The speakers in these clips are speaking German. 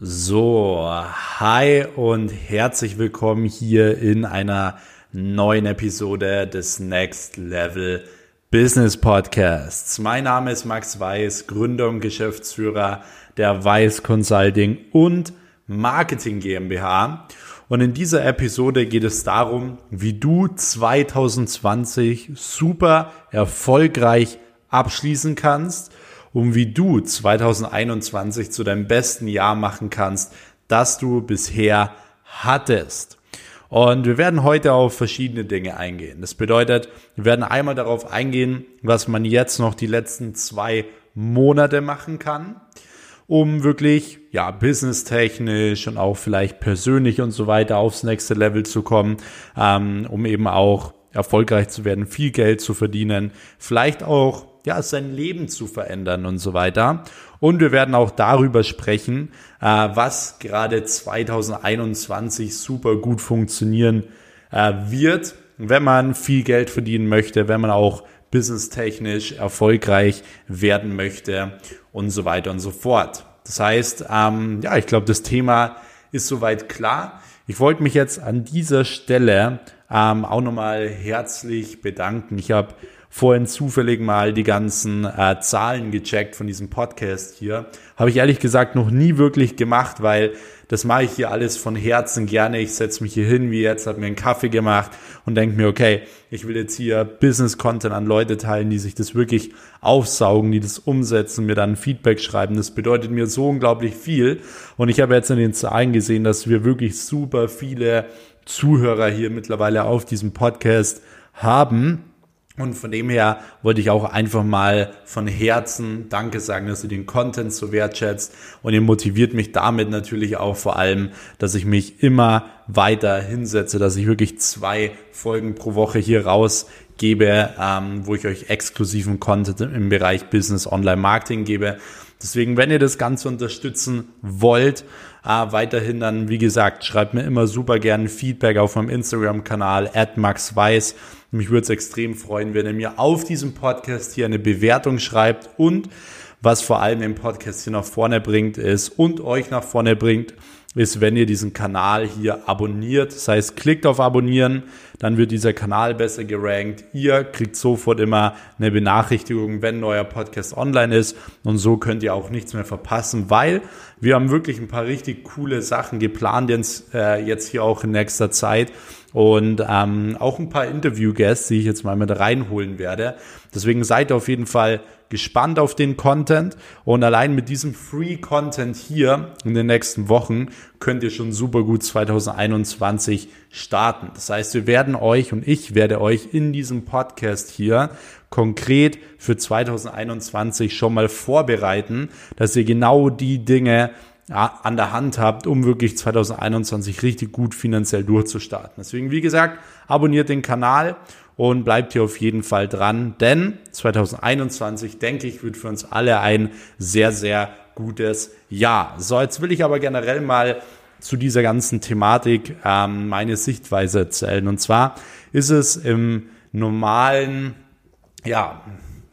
So, hi und herzlich willkommen hier in einer neuen Episode des Next Level Business Podcasts. Mein Name ist Max Weiß, Gründer und Geschäftsführer der Weiß Consulting und Marketing GmbH. Und in dieser Episode geht es darum, wie du 2020 super erfolgreich abschließen kannst um wie du 2021 zu deinem besten Jahr machen kannst, das du bisher hattest. Und wir werden heute auf verschiedene Dinge eingehen. Das bedeutet, wir werden einmal darauf eingehen, was man jetzt noch die letzten zwei Monate machen kann, um wirklich, ja, businesstechnisch und auch vielleicht persönlich und so weiter aufs nächste Level zu kommen, ähm, um eben auch erfolgreich zu werden, viel Geld zu verdienen, vielleicht auch ja, sein Leben zu verändern und so weiter. Und wir werden auch darüber sprechen, äh, was gerade 2021 super gut funktionieren äh, wird, wenn man viel Geld verdienen möchte, wenn man auch businesstechnisch erfolgreich werden möchte und so weiter und so fort. Das heißt, ähm, ja, ich glaube, das Thema ist soweit klar. Ich wollte mich jetzt an dieser Stelle ähm, auch nochmal herzlich bedanken. Ich habe vorhin zufällig mal die ganzen äh, Zahlen gecheckt von diesem Podcast hier. Habe ich ehrlich gesagt noch nie wirklich gemacht, weil das mache ich hier alles von Herzen gerne. Ich setze mich hier hin wie jetzt, habe mir einen Kaffee gemacht und denke mir, okay, ich will jetzt hier Business-Content an Leute teilen, die sich das wirklich aufsaugen, die das umsetzen, mir dann Feedback schreiben. Das bedeutet mir so unglaublich viel. Und ich habe jetzt in den Zahlen gesehen, dass wir wirklich super viele Zuhörer hier mittlerweile auf diesem Podcast haben. Und von dem her wollte ich auch einfach mal von Herzen Danke sagen, dass ihr den Content so wertschätzt. Und ihr motiviert mich damit natürlich auch vor allem, dass ich mich immer weiter hinsetze, dass ich wirklich zwei Folgen pro Woche hier rausgebe, ähm, wo ich euch exklusiven Content im Bereich Business Online Marketing gebe. Deswegen, wenn ihr das Ganze unterstützen wollt, äh, weiterhin dann, wie gesagt, schreibt mir immer super gerne Feedback auf meinem Instagram-Kanal at maxweiss. Mich würde es extrem freuen, wenn ihr mir auf diesem Podcast hier eine Bewertung schreibt und was vor allem den Podcast hier nach vorne bringt ist und euch nach vorne bringt, ist, wenn ihr diesen Kanal hier abonniert. Das heißt, klickt auf Abonnieren, dann wird dieser Kanal besser gerankt. Ihr kriegt sofort immer eine Benachrichtigung, wenn neuer Podcast online ist. Und so könnt ihr auch nichts mehr verpassen, weil wir haben wirklich ein paar richtig coole Sachen geplant jetzt, äh, jetzt hier auch in nächster Zeit und ähm, auch ein paar Interview-Guests, die ich jetzt mal mit reinholen werde. Deswegen seid auf jeden Fall gespannt auf den Content und allein mit diesem Free Content hier in den nächsten Wochen könnt ihr schon super gut 2021 starten. Das heißt, wir werden euch und ich werde euch in diesem Podcast hier konkret für 2021 schon mal vorbereiten, dass ihr genau die Dinge an der Hand habt, um wirklich 2021 richtig gut finanziell durchzustarten. Deswegen, wie gesagt, abonniert den Kanal und bleibt hier auf jeden Fall dran, denn 2021, denke ich, wird für uns alle ein sehr, sehr gutes Jahr. So, jetzt will ich aber generell mal zu dieser ganzen Thematik ähm, meine Sichtweise erzählen. Und zwar ist es im normalen, ja,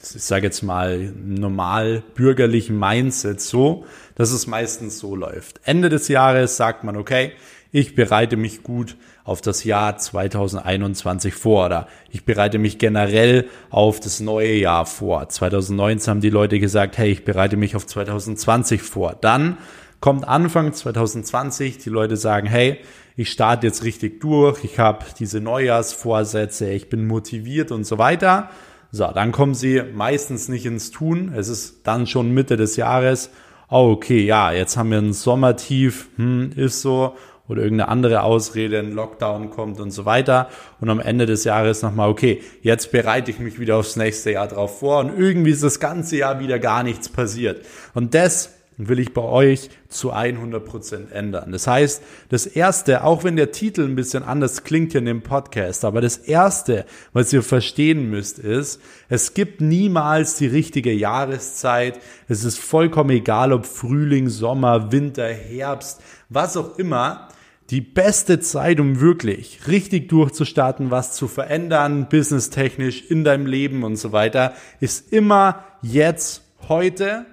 ich sage jetzt mal, normal bürgerlichen Mindset so, dass es meistens so läuft. Ende des Jahres sagt man, okay, ich bereite mich gut auf das Jahr 2021 vor oder ich bereite mich generell auf das neue Jahr vor. 2019 haben die Leute gesagt, hey, ich bereite mich auf 2020 vor. Dann kommt Anfang 2020, die Leute sagen, hey, ich starte jetzt richtig durch, ich habe diese Neujahrsvorsätze, ich bin motiviert und so weiter. So, dann kommen sie meistens nicht ins Tun. Es ist dann schon Mitte des Jahres. Oh, okay, ja, jetzt haben wir ein Sommertief, hm, ist so oder irgendeine andere Ausrede, ein Lockdown kommt und so weiter. Und am Ende des Jahres nochmal, okay, jetzt bereite ich mich wieder aufs nächste Jahr drauf vor und irgendwie ist das ganze Jahr wieder gar nichts passiert. Und das will ich bei euch zu 100% ändern. Das heißt, das erste, auch wenn der Titel ein bisschen anders klingt hier in dem Podcast, aber das erste, was ihr verstehen müsst, ist, es gibt niemals die richtige Jahreszeit. Es ist vollkommen egal, ob Frühling, Sommer, Winter, Herbst, was auch immer die beste Zeit, um wirklich richtig durchzustarten, was zu verändern, businesstechnisch in deinem Leben und so weiter, ist immer jetzt, heute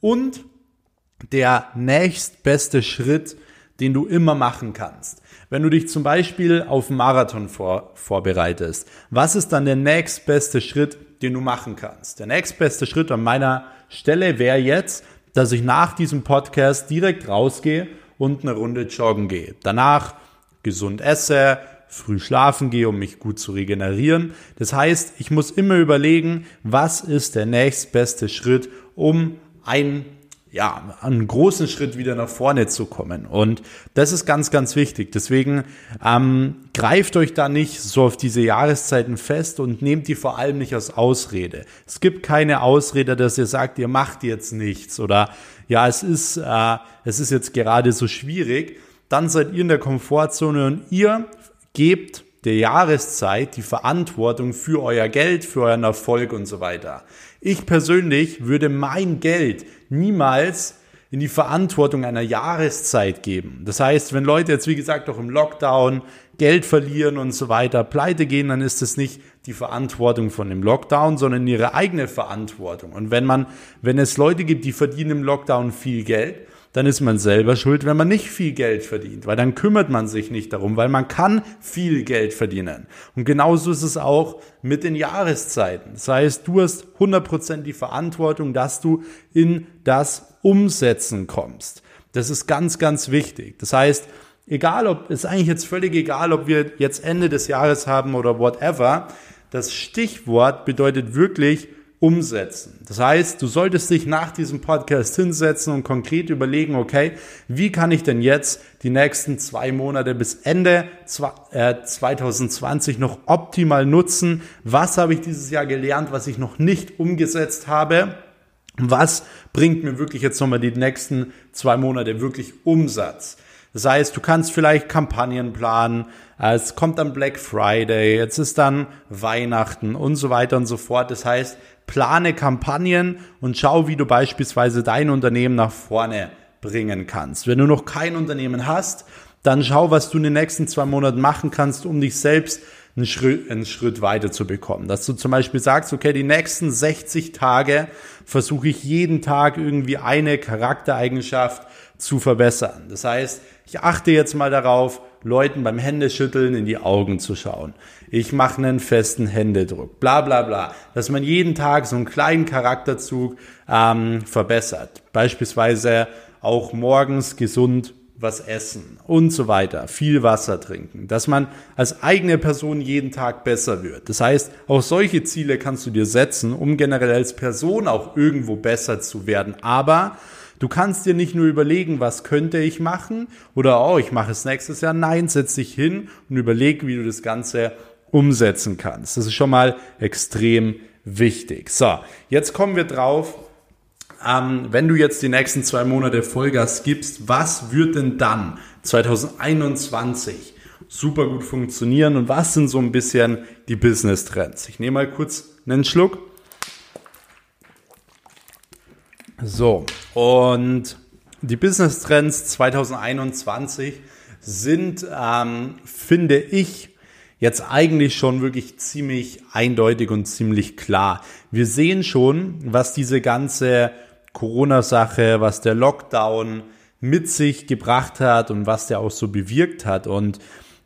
und der nächstbeste Schritt, den du immer machen kannst? Wenn du dich zum Beispiel auf Marathon vor, vorbereitest, was ist dann der nächstbeste Schritt, den du machen kannst? Der nächstbeste Schritt an meiner Stelle wäre jetzt, dass ich nach diesem Podcast direkt rausgehe und eine Runde joggen gehe. Danach gesund esse, früh schlafen gehe, um mich gut zu regenerieren. Das heißt, ich muss immer überlegen, was ist der nächstbeste Schritt, um ein ja, einen großen Schritt wieder nach vorne zu kommen. Und das ist ganz, ganz wichtig. Deswegen ähm, greift euch da nicht so auf diese Jahreszeiten fest und nehmt die vor allem nicht als Ausrede. Es gibt keine Ausrede, dass ihr sagt, ihr macht jetzt nichts oder ja, es ist, äh, es ist jetzt gerade so schwierig. Dann seid ihr in der Komfortzone und ihr gebt der Jahreszeit die Verantwortung für euer Geld, für euren Erfolg und so weiter. Ich persönlich würde mein Geld niemals in die Verantwortung einer Jahreszeit geben. Das heißt, wenn Leute jetzt, wie gesagt, auch im Lockdown Geld verlieren und so weiter, pleite gehen, dann ist es nicht die Verantwortung von dem Lockdown, sondern ihre eigene Verantwortung. Und wenn man, wenn es Leute gibt, die verdienen im Lockdown viel Geld, dann ist man selber schuld, wenn man nicht viel Geld verdient, weil dann kümmert man sich nicht darum, weil man kann viel Geld verdienen. Und genauso ist es auch mit den Jahreszeiten. Das heißt, du hast 100% die Verantwortung, dass du in das Umsetzen kommst. Das ist ganz, ganz wichtig. Das heißt, egal ob, ist eigentlich jetzt völlig egal, ob wir jetzt Ende des Jahres haben oder whatever. Das Stichwort bedeutet wirklich, umsetzen. Das heißt, du solltest dich nach diesem Podcast hinsetzen und konkret überlegen, okay, wie kann ich denn jetzt die nächsten zwei Monate bis Ende 2020 äh, noch optimal nutzen? Was habe ich dieses Jahr gelernt, was ich noch nicht umgesetzt habe? Was bringt mir wirklich jetzt nochmal die nächsten zwei Monate wirklich Umsatz? Das heißt, du kannst vielleicht Kampagnen planen, es kommt dann Black Friday, jetzt ist dann Weihnachten und so weiter und so fort. Das heißt, plane Kampagnen und schau, wie du beispielsweise dein Unternehmen nach vorne bringen kannst. Wenn du noch kein Unternehmen hast, dann schau, was du in den nächsten zwei Monaten machen kannst, um dich selbst einen Schritt, einen Schritt weiter zu bekommen. Dass du zum Beispiel sagst, okay, die nächsten 60 Tage versuche ich jeden Tag irgendwie eine Charaktereigenschaft zu verbessern. Das heißt, ich achte jetzt mal darauf, Leuten beim Händeschütteln in die Augen zu schauen. Ich mache einen festen Händedruck, bla bla bla. Dass man jeden Tag so einen kleinen Charakterzug ähm, verbessert. Beispielsweise auch morgens gesund was essen und so weiter, viel Wasser trinken, dass man als eigene Person jeden Tag besser wird. Das heißt, auch solche Ziele kannst du dir setzen, um generell als Person auch irgendwo besser zu werden. Aber Du kannst dir nicht nur überlegen, was könnte ich machen oder oh, ich mache es nächstes Jahr. Nein, setz dich hin und überleg, wie du das Ganze umsetzen kannst. Das ist schon mal extrem wichtig. So, jetzt kommen wir drauf. Ähm, wenn du jetzt die nächsten zwei Monate Vollgas gibst, was wird denn dann 2021 super gut funktionieren und was sind so ein bisschen die Business Trends? Ich nehme mal kurz einen Schluck. So, und die Business Trends 2021 sind, ähm, finde ich, jetzt eigentlich schon wirklich ziemlich eindeutig und ziemlich klar. Wir sehen schon, was diese ganze Corona-Sache, was der Lockdown mit sich gebracht hat und was der auch so bewirkt hat und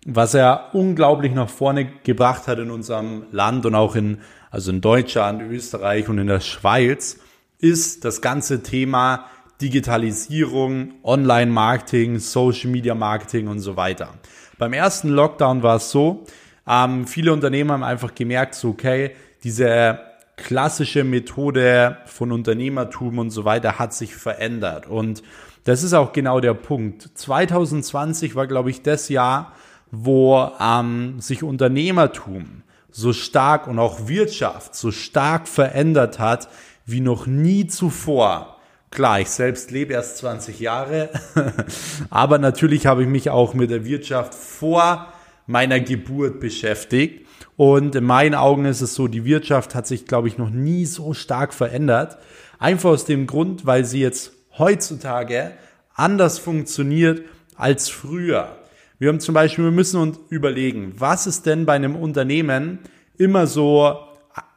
was er unglaublich nach vorne gebracht hat in unserem Land und auch in, also in Deutschland, Österreich und in der Schweiz ist das ganze Thema Digitalisierung, Online-Marketing, Social-Media-Marketing und so weiter. Beim ersten Lockdown war es so, ähm, viele Unternehmer haben einfach gemerkt, so, okay, diese klassische Methode von Unternehmertum und so weiter hat sich verändert. Und das ist auch genau der Punkt. 2020 war, glaube ich, das Jahr, wo ähm, sich Unternehmertum so stark und auch Wirtschaft so stark verändert hat, wie noch nie zuvor. Klar, ich selbst lebe erst 20 Jahre, aber natürlich habe ich mich auch mit der Wirtschaft vor meiner Geburt beschäftigt. Und in meinen Augen ist es so, die Wirtschaft hat sich, glaube ich, noch nie so stark verändert. Einfach aus dem Grund, weil sie jetzt heutzutage anders funktioniert als früher. Wir haben zum Beispiel, wir müssen uns überlegen, was ist denn bei einem Unternehmen immer so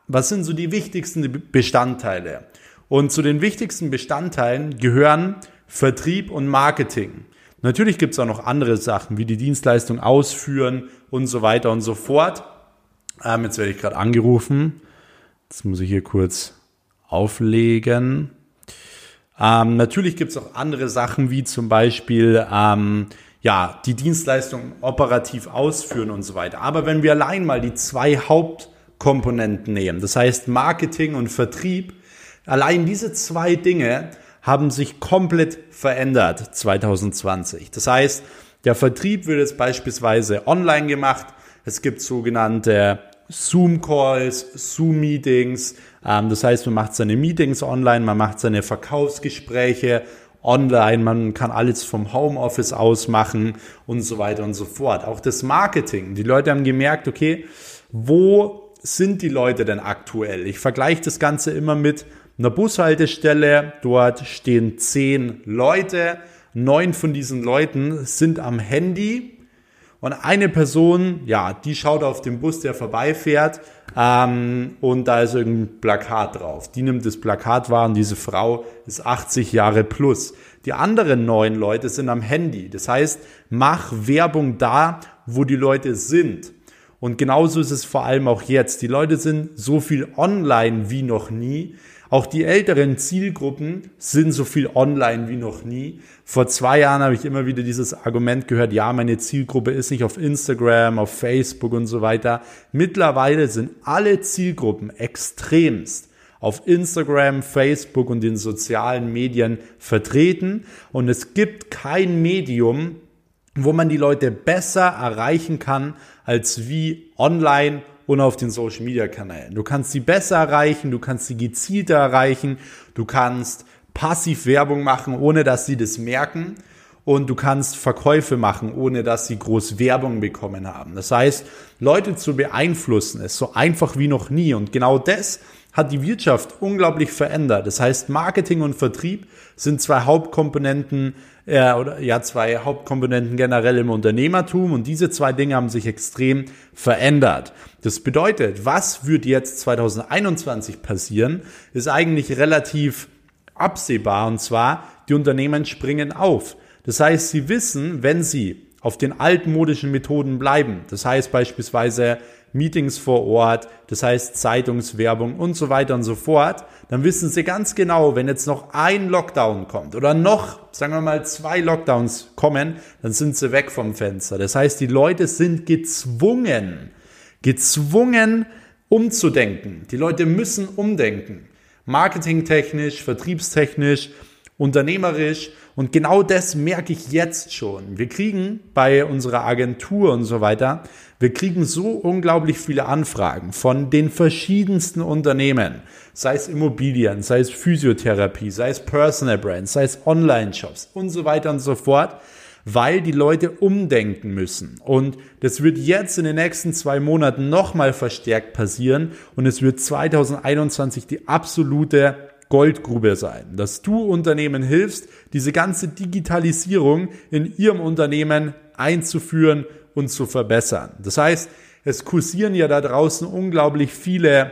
was sind so die wichtigsten Bestandteile? Und zu den wichtigsten Bestandteilen gehören Vertrieb und Marketing. Natürlich gibt es auch noch andere Sachen, wie die Dienstleistung ausführen und so weiter und so fort. Ähm, jetzt werde ich gerade angerufen. Das muss ich hier kurz auflegen. Ähm, natürlich gibt es auch andere Sachen, wie zum Beispiel ähm, ja, die Dienstleistung operativ ausführen und so weiter. Aber wenn wir allein mal die zwei Hauptkomponenten nehmen, das heißt Marketing und Vertrieb, allein diese zwei Dinge haben sich komplett verändert 2020. Das heißt, der Vertrieb wird jetzt beispielsweise online gemacht. Es gibt sogenannte Zoom-Calls, Zoom-Meetings. Ähm, das heißt, man macht seine Meetings online, man macht seine Verkaufsgespräche online, man kann alles vom Homeoffice aus machen und so weiter und so fort. Auch das Marketing. Die Leute haben gemerkt, okay, wo sind die Leute denn aktuell? Ich vergleiche das Ganze immer mit einer Bushaltestelle. Dort stehen zehn Leute. Neun von diesen Leuten sind am Handy. Und eine Person, ja, die schaut auf den Bus, der vorbeifährt. Ähm, und da ist irgendein Plakat drauf. Die nimmt das Plakat wahr und diese Frau ist 80 Jahre plus. Die anderen neun Leute sind am Handy. Das heißt, mach Werbung da, wo die Leute sind. Und genauso ist es vor allem auch jetzt. Die Leute sind so viel online wie noch nie. Auch die älteren Zielgruppen sind so viel online wie noch nie. Vor zwei Jahren habe ich immer wieder dieses Argument gehört, ja, meine Zielgruppe ist nicht auf Instagram, auf Facebook und so weiter. Mittlerweile sind alle Zielgruppen extremst auf Instagram, Facebook und den sozialen Medien vertreten und es gibt kein Medium, wo man die Leute besser erreichen kann als wie online und auf den Social Media Kanälen. Du kannst sie besser erreichen, du kannst sie gezielter erreichen, du kannst passiv Werbung machen, ohne dass sie das merken und du kannst Verkäufe machen, ohne dass sie groß Werbung bekommen haben. Das heißt, Leute zu beeinflussen ist so einfach wie noch nie und genau das hat die Wirtschaft unglaublich verändert. Das heißt, Marketing und Vertrieb sind zwei Hauptkomponenten äh, oder ja zwei Hauptkomponenten generell im Unternehmertum und diese zwei Dinge haben sich extrem verändert. Das bedeutet, was wird jetzt 2021 passieren, ist eigentlich relativ absehbar und zwar die Unternehmen springen auf. Das heißt, sie wissen, wenn sie auf den altmodischen Methoden bleiben, das heißt beispielsweise Meetings vor Ort, das heißt Zeitungswerbung und so weiter und so fort, dann wissen Sie ganz genau, wenn jetzt noch ein Lockdown kommt oder noch, sagen wir mal, zwei Lockdowns kommen, dann sind Sie weg vom Fenster. Das heißt, die Leute sind gezwungen, gezwungen umzudenken. Die Leute müssen umdenken. Marketingtechnisch, vertriebstechnisch, unternehmerisch. Und genau das merke ich jetzt schon. Wir kriegen bei unserer Agentur und so weiter, wir kriegen so unglaublich viele Anfragen von den verschiedensten Unternehmen, sei es Immobilien, sei es Physiotherapie, sei es Personal Brands, sei es Online-Shops und so weiter und so fort, weil die Leute umdenken müssen. Und das wird jetzt in den nächsten zwei Monaten nochmal verstärkt passieren und es wird 2021 die absolute Goldgrube sein, dass du Unternehmen hilfst, diese ganze Digitalisierung in ihrem Unternehmen einzuführen und zu verbessern. Das heißt, es kursieren ja da draußen unglaublich viele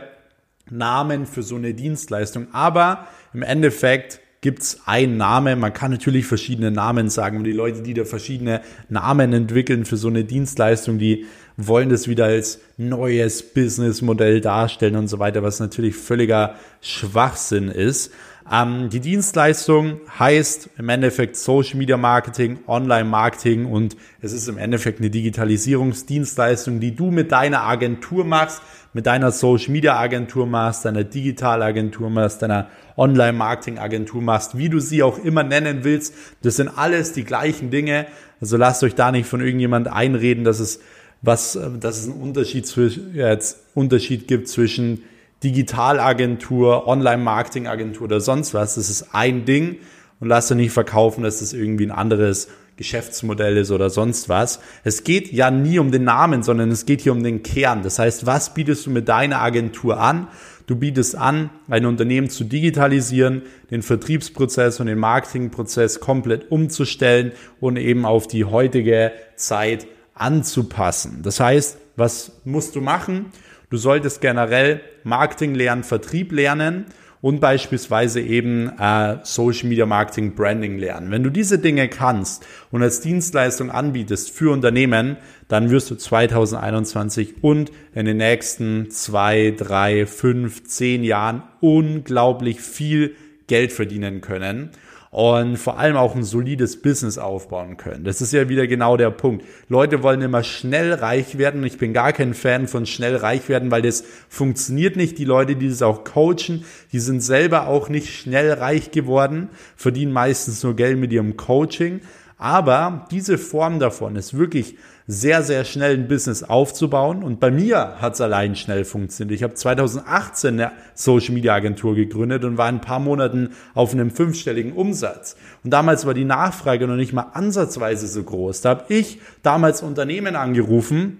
Namen für so eine Dienstleistung, aber im Endeffekt gibt's einen Namen. Man kann natürlich verschiedene Namen sagen und die Leute, die da verschiedene Namen entwickeln für so eine Dienstleistung, die wollen das wieder als neues Businessmodell darstellen und so weiter, was natürlich völliger Schwachsinn ist. Ähm, die Dienstleistung heißt im Endeffekt Social Media Marketing, Online Marketing und es ist im Endeffekt eine Digitalisierungsdienstleistung, die du mit deiner Agentur machst, mit deiner Social Media Agentur machst, deiner Digitalagentur machst, deiner Online Marketing Agentur machst, wie du sie auch immer nennen willst. Das sind alles die gleichen Dinge. Also lasst euch da nicht von irgendjemand einreden, dass es was, dass es einen Unterschied, zwischen, jetzt Unterschied gibt zwischen Digitalagentur, Online-Marketing-Agentur oder sonst was. Das ist ein Ding und lass dir nicht verkaufen, dass das irgendwie ein anderes Geschäftsmodell ist oder sonst was. Es geht ja nie um den Namen, sondern es geht hier um den Kern. Das heißt, was bietest du mit deiner Agentur an? Du bietest an, ein Unternehmen zu digitalisieren, den Vertriebsprozess und den Marketingprozess komplett umzustellen und eben auf die heutige Zeit anzupassen. Das heißt, was musst du machen? Du solltest generell Marketing lernen, Vertrieb lernen und beispielsweise eben äh, Social Media Marketing Branding lernen. Wenn du diese Dinge kannst und als Dienstleistung anbietest für Unternehmen, dann wirst du 2021 und in den nächsten zwei, drei, fünf, zehn Jahren unglaublich viel Geld verdienen können und vor allem auch ein solides Business aufbauen können. Das ist ja wieder genau der Punkt. Leute wollen immer schnell reich werden. Ich bin gar kein Fan von schnell reich werden, weil das funktioniert nicht. Die Leute, die das auch coachen, die sind selber auch nicht schnell reich geworden, verdienen meistens nur Geld mit ihrem Coaching. Aber diese Form davon ist wirklich sehr, sehr schnell ein Business aufzubauen. Und bei mir hat es allein schnell funktioniert. Ich habe 2018 eine Social Media Agentur gegründet und war in ein paar Monaten auf einem fünfstelligen Umsatz. Und damals war die Nachfrage noch nicht mal ansatzweise so groß. Da habe ich damals Unternehmen angerufen,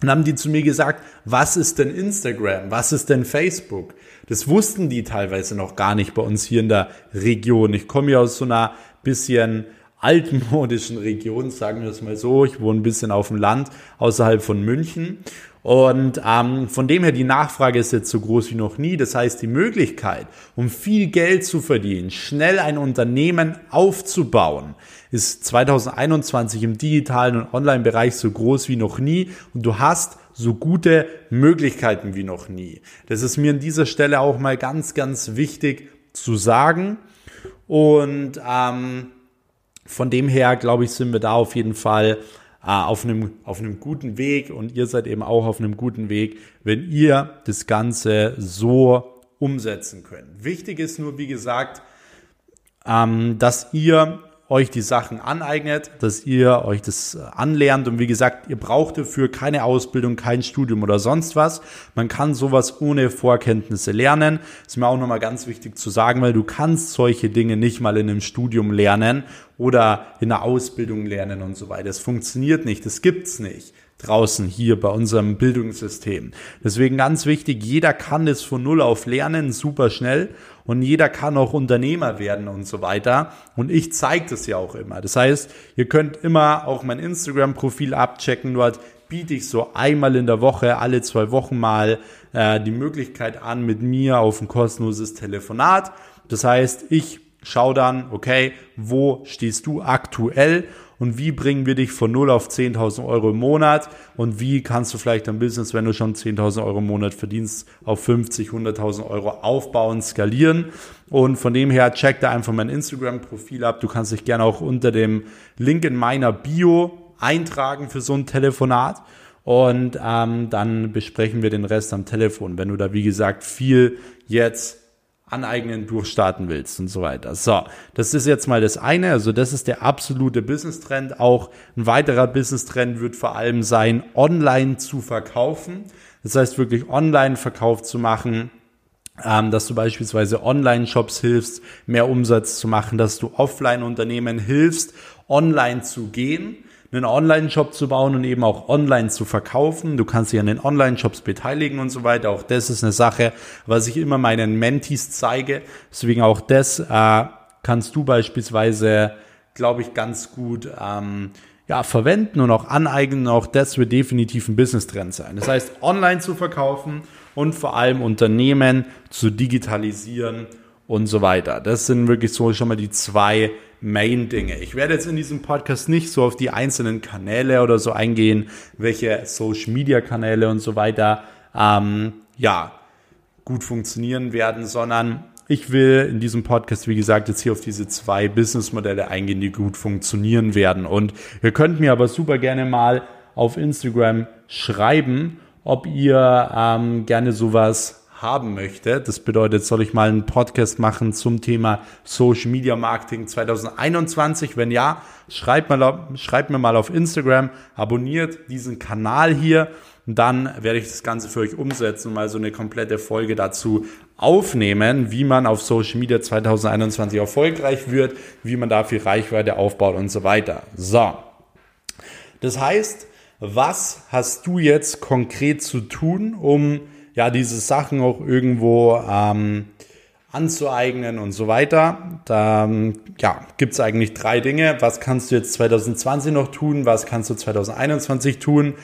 und haben die zu mir gesagt, was ist denn Instagram? Was ist denn Facebook? Das wussten die teilweise noch gar nicht bei uns hier in der Region. Ich komme ja aus so einer bisschen altmodischen Region, sagen wir es mal so. Ich wohne ein bisschen auf dem Land außerhalb von München. Und ähm, von dem her, die Nachfrage ist jetzt so groß wie noch nie. Das heißt, die Möglichkeit, um viel Geld zu verdienen, schnell ein Unternehmen aufzubauen, ist 2021 im digitalen und Online-Bereich so groß wie noch nie. Und du hast so gute Möglichkeiten wie noch nie. Das ist mir an dieser Stelle auch mal ganz, ganz wichtig zu sagen. Und ähm, von dem her, glaube ich, sind wir da auf jeden Fall äh, auf, einem, auf einem guten Weg und ihr seid eben auch auf einem guten Weg, wenn ihr das Ganze so umsetzen könnt. Wichtig ist nur, wie gesagt, ähm, dass ihr euch die Sachen aneignet, dass ihr euch das äh, anlernt. Und wie gesagt, ihr braucht dafür keine Ausbildung, kein Studium oder sonst was. Man kann sowas ohne Vorkenntnisse lernen. ist mir auch nochmal ganz wichtig zu sagen, weil du kannst solche Dinge nicht mal in einem Studium lernen oder in einer Ausbildung lernen und so weiter. Das funktioniert nicht, das gibt's nicht draußen hier bei unserem Bildungssystem. Deswegen ganz wichtig, jeder kann es von Null auf lernen, super schnell und jeder kann auch Unternehmer werden und so weiter. Und ich zeige das ja auch immer. Das heißt, ihr könnt immer auch mein Instagram-Profil abchecken. Dort biete ich so einmal in der Woche, alle zwei Wochen mal äh, die Möglichkeit an, mit mir auf ein kostenloses Telefonat. Das heißt, ich schaue dann, okay, wo stehst du aktuell und wie bringen wir dich von 0 auf 10.000 Euro im Monat und wie kannst du vielleicht dein Business, wenn du schon 10.000 Euro im Monat verdienst, auf 50, 100.000 Euro aufbauen, skalieren. Und von dem her check da einfach mein Instagram-Profil ab. Du kannst dich gerne auch unter dem Link in meiner Bio eintragen für so ein Telefonat. Und ähm, dann besprechen wir den Rest am Telefon. Wenn du da, wie gesagt, viel jetzt aneignen, durchstarten willst und so weiter. So, das ist jetzt mal das eine. Also das ist der absolute Business-Trend. Auch ein weiterer Business-Trend wird vor allem sein, online zu verkaufen. Das heißt wirklich Online-Verkauf zu machen, ähm, dass du beispielsweise Online-Shops hilfst, mehr Umsatz zu machen, dass du Offline-Unternehmen hilfst, online zu gehen einen Online-Shop zu bauen und eben auch online zu verkaufen. Du kannst dich an den Online-Shops beteiligen und so weiter. Auch das ist eine Sache, was ich immer meinen Mentees zeige. Deswegen auch das äh, kannst du beispielsweise, glaube ich, ganz gut ähm, ja, verwenden und auch aneignen. Auch das wird definitiv ein Business-Trend sein. Das heißt, online zu verkaufen und vor allem Unternehmen zu digitalisieren und so weiter. Das sind wirklich so schon mal die zwei Main-Dinge. Ich werde jetzt in diesem Podcast nicht so auf die einzelnen Kanäle oder so eingehen, welche Social-Media-Kanäle und so weiter ähm, ja gut funktionieren werden, sondern ich will in diesem Podcast, wie gesagt, jetzt hier auf diese zwei Businessmodelle eingehen, die gut funktionieren werden. Und ihr könnt mir aber super gerne mal auf Instagram schreiben, ob ihr ähm, gerne sowas haben möchte. Das bedeutet, soll ich mal einen Podcast machen zum Thema Social Media Marketing 2021? Wenn ja, schreibt, mal, schreibt mir mal auf Instagram, abonniert diesen Kanal hier dann werde ich das Ganze für euch umsetzen und mal so eine komplette Folge dazu aufnehmen, wie man auf Social Media 2021 erfolgreich wird, wie man dafür Reichweite aufbaut und so weiter. So. Das heißt, was hast du jetzt konkret zu tun, um ja, diese Sachen auch irgendwo ähm, anzueignen und so weiter. Da ähm, ja, gibt es eigentlich drei Dinge. Was kannst du jetzt 2020 noch tun? Was kannst du 2021 tun?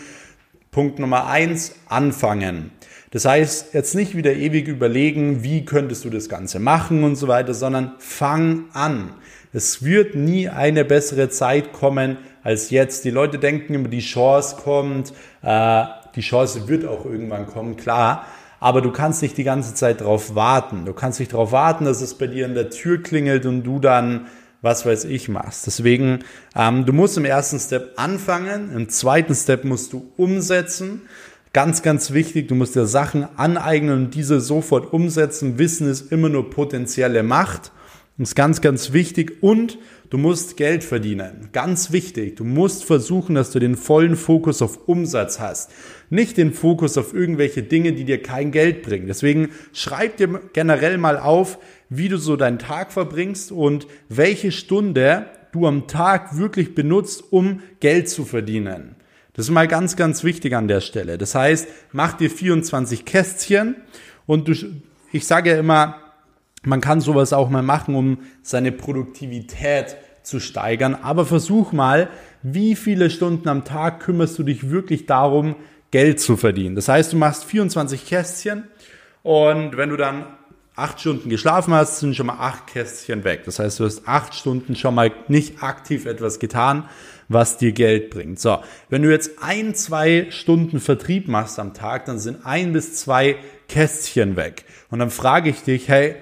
Punkt Nummer eins, anfangen. Das heißt, jetzt nicht wieder ewig überlegen, wie könntest du das Ganze machen und so weiter, sondern fang an. Es wird nie eine bessere Zeit kommen als jetzt. Die Leute denken immer, die Chance kommt, äh, die Chance wird auch irgendwann kommen, klar. Aber du kannst nicht die ganze Zeit darauf warten. Du kannst nicht darauf warten, dass es bei dir in der Tür klingelt und du dann was weiß ich machst. Deswegen, ähm, du musst im ersten Step anfangen, im zweiten Step musst du umsetzen. Ganz, ganz wichtig, du musst dir Sachen aneignen und diese sofort umsetzen. Wissen ist immer nur potenzielle Macht. Das ist ganz, ganz wichtig. Und du musst Geld verdienen. Ganz wichtig. Du musst versuchen, dass du den vollen Fokus auf Umsatz hast. Nicht den Fokus auf irgendwelche Dinge, die dir kein Geld bringen. Deswegen schreib dir generell mal auf, wie du so deinen Tag verbringst und welche Stunde du am Tag wirklich benutzt, um Geld zu verdienen. Das ist mal ganz, ganz wichtig an der Stelle. Das heißt, mach dir 24 Kästchen und du, ich sage ja immer, man kann sowas auch mal machen, um seine Produktivität zu steigern. Aber versuch mal, wie viele Stunden am Tag kümmerst du dich wirklich darum, Geld zu verdienen. Das heißt, du machst 24 Kästchen und wenn du dann acht Stunden geschlafen hast, sind schon mal acht Kästchen weg. Das heißt, du hast acht Stunden schon mal nicht aktiv etwas getan, was dir Geld bringt. So, wenn du jetzt ein, zwei Stunden Vertrieb machst am Tag, dann sind ein bis zwei Kästchen weg. Und dann frage ich dich, hey,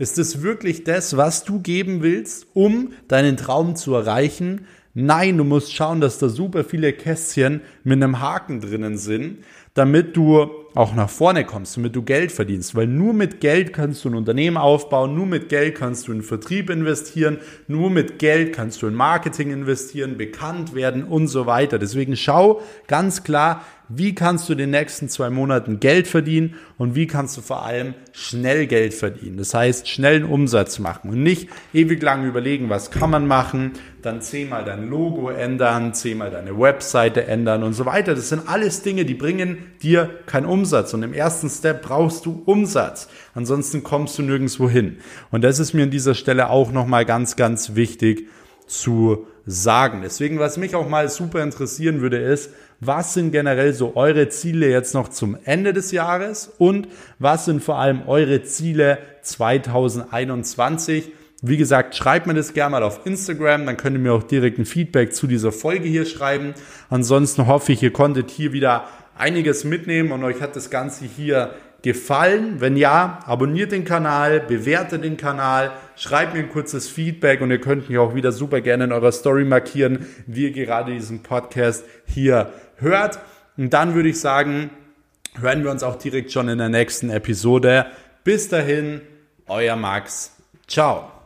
ist es wirklich das, was du geben willst, um deinen Traum zu erreichen? Nein, du musst schauen, dass da super viele Kästchen mit einem Haken drinnen sind, damit du auch nach vorne kommst, damit du Geld verdienst. Weil nur mit Geld kannst du ein Unternehmen aufbauen, nur mit Geld kannst du in Vertrieb investieren, nur mit Geld kannst du in Marketing investieren, bekannt werden und so weiter. Deswegen schau ganz klar, wie kannst du in den nächsten zwei Monaten Geld verdienen und wie kannst du vor allem schnell Geld verdienen. Das heißt, schnellen Umsatz machen und nicht ewig lang überlegen, was kann man machen, dann zehnmal dein Logo ändern, zehnmal deine Webseite ändern und so weiter. Das sind alles Dinge, die bringen dir keinen Umsatz. Und im ersten Step brauchst du Umsatz. Ansonsten kommst du nirgendwo hin. Und das ist mir an dieser Stelle auch nochmal ganz, ganz wichtig zu sagen. Deswegen, was mich auch mal super interessieren würde, ist, was sind generell so eure Ziele jetzt noch zum Ende des Jahres und was sind vor allem eure Ziele 2021? Wie gesagt, schreibt mir das gerne mal auf Instagram, dann könnt ihr mir auch direkt ein Feedback zu dieser Folge hier schreiben. Ansonsten hoffe ich, ihr konntet hier wieder einiges mitnehmen und euch hat das Ganze hier gefallen? Wenn ja, abonniert den Kanal, bewertet den Kanal, schreibt mir ein kurzes Feedback und ihr könnt mich auch wieder super gerne in eurer Story markieren, wie ihr gerade diesen Podcast hier hört. Und dann würde ich sagen, hören wir uns auch direkt schon in der nächsten Episode. Bis dahin, euer Max. Ciao.